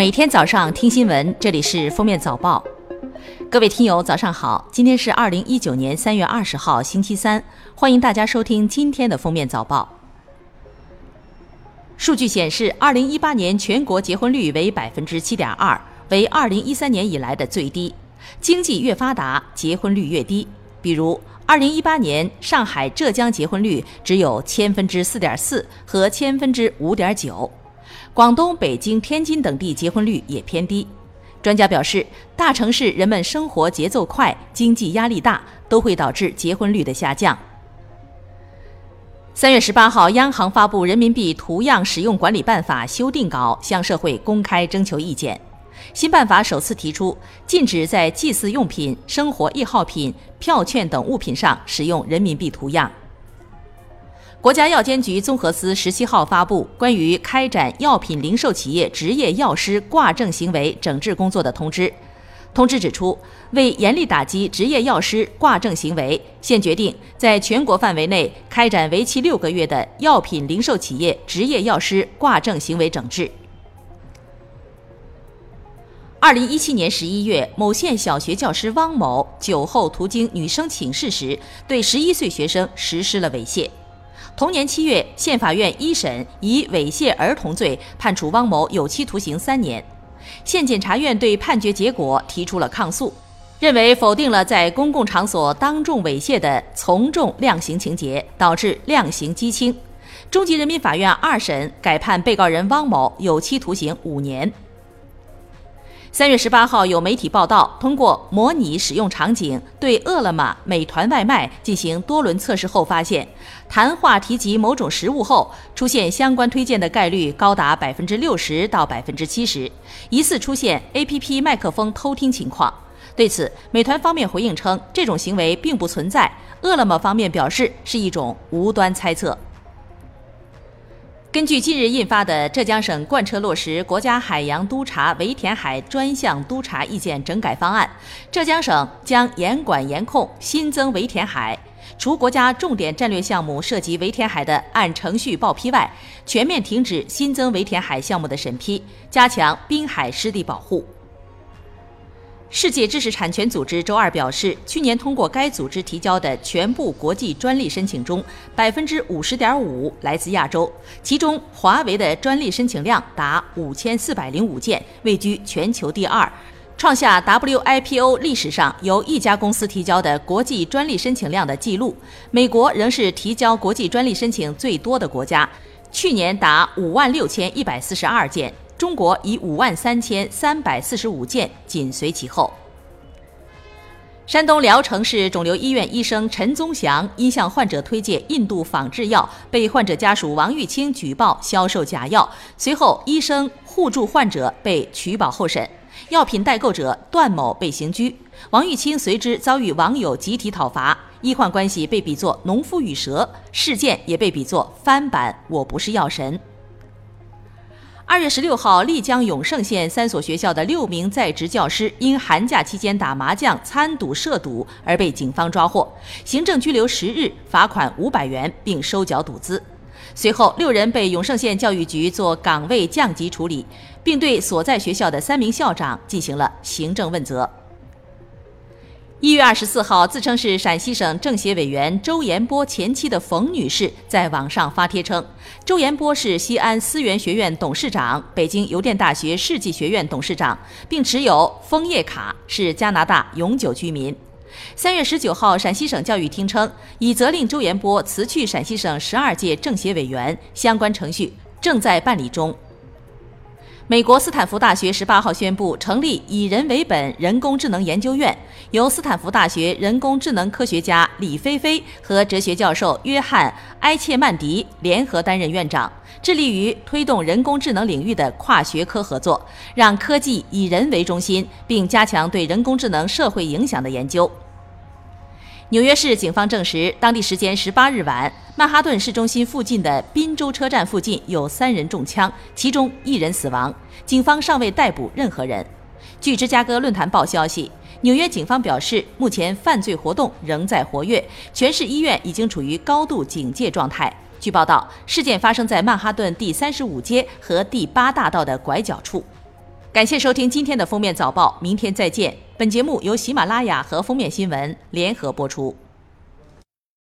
每天早上听新闻，这里是封面早报。各位听友，早上好！今天是二零一九年三月二十号，星期三，欢迎大家收听今天的封面早报。数据显示，二零一八年全国结婚率为百分之七点二，为二零一三年以来的最低。经济越发达，结婚率越低。比如，二零一八年上海、浙江结婚率只有千分之四点四和千分之五点九。广东、北京、天津等地结婚率也偏低。专家表示，大城市人们生活节奏快，经济压力大，都会导致结婚率的下降。三月十八号，央行发布《人民币图样使用管理办法》修订稿，向社会公开征求意见。新办法首次提出，禁止在祭祀用品、生活易耗品、票券等物品上使用人民币图样。国家药监局综合司十七号发布关于开展药品零售企业执业药师挂证行为整治工作的通知。通知指出，为严厉打击执业药师挂证行为，现决定在全国范围内开展为期六个月的药品零售企业执业药师挂证行为整治。二零一七年十一月，某县小学教师汪某酒后途经女生寝室时，对十一岁学生实施了猥亵。同年七月，县法院一审以猥亵儿童罪判处汪某有期徒刑三年。县检察院对判决结果提出了抗诉，认为否定了在公共场所当众猥亵的从重量刑情节，导致量刑畸轻。中级人民法院二审改判被告人汪某有期徒刑五年。三月十八号，有媒体报道，通过模拟使用场景对饿了么、美团外卖进行多轮测试后发现，谈话提及某种食物后出现相关推荐的概率高达百分之六十到百分之七十，疑似出现 APP 麦克风偷听情况。对此，美团方面回应称，这种行为并不存在。饿了么方面表示是一种无端猜测。根据近日印发的浙江省贯彻落实国家海洋督察围填海专项督察意见整改方案，浙江省将严管严控新增围填海，除国家重点战略项目涉及围填海的按程序报批外，全面停止新增围填海项目的审批，加强滨海湿地保护。世界知识产权组织周二表示，去年通过该组织提交的全部国际专利申请中，百分之五十点五来自亚洲，其中华为的专利申请量达五千四百零五件，位居全球第二，创下 WIPO 历史上由一家公司提交的国际专利申请量的记录。美国仍是提交国际专利申请最多的国家，去年达五万六千一百四十二件。中国以五万三千三百四十五件紧随其后。山东聊城市肿瘤医院医生陈宗祥因向患者推荐印度仿制药，被患者家属王玉清举报销售假药。随后，医生互助患者被取保候审，药品代购者段某被刑拘。王玉清随之遭遇网友集体讨伐，医患关系被比作农夫与蛇，事件也被比作翻版《我不是药神》。二月十六号，丽江永胜县三所学校的六名在职教师因寒假期间打麻将参赌涉赌而被警方抓获，行政拘留十日，罚款五百元，并收缴赌资。随后，六人被永胜县教育局做岗位降级处理，并对所在学校的三名校长进行了行政问责。一月二十四号，自称是陕西省政协委员周延波前妻的冯女士在网上发帖称，周延波是西安思源学院董事长、北京邮电大学世纪学院董事长，并持有枫叶卡，是加拿大永久居民。三月十九号，陕西省教育厅称，已责令周延波辞去陕西省十二届政协委员，相关程序正在办理中。美国斯坦福大学十八号宣布成立以人为本人工智能研究院，由斯坦福大学人工智能科学家李飞飞和哲学教授约翰埃切曼迪联合担任院长，致力于推动人工智能领域的跨学科合作，让科技以人为中心，并加强对人工智能社会影响的研究。纽约市警方证实，当地时间十八日晚，曼哈顿市中心附近的宾州车站附近有三人中枪，其中一人死亡。警方尚未逮捕任何人。据芝加哥论坛报消息，纽约警方表示，目前犯罪活动仍在活跃，全市医院已经处于高度警戒状态。据报道，事件发生在曼哈顿第三十五街和第八大道的拐角处。感谢收听今天的封面早报，明天再见。本节目由喜马拉雅和封面新闻联合播出。